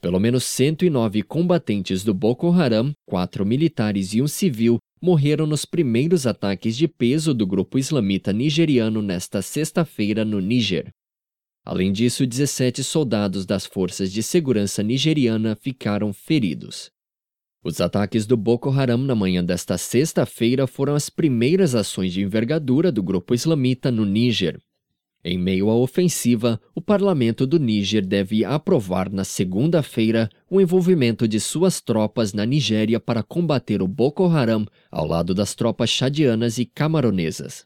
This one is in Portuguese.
Pelo menos 109 combatentes do Boko Haram, quatro militares e um civil, morreram nos primeiros ataques de peso do grupo islamita nigeriano nesta sexta-feira no Níger. Além disso, 17 soldados das forças de segurança nigeriana ficaram feridos. Os ataques do Boko Haram na manhã desta sexta-feira foram as primeiras ações de envergadura do grupo islamita no Níger. Em meio à ofensiva, parlamento do Níger deve aprovar na segunda-feira o envolvimento de suas tropas na Nigéria para combater o Boko Haram ao lado das tropas chadianas e camaronesas.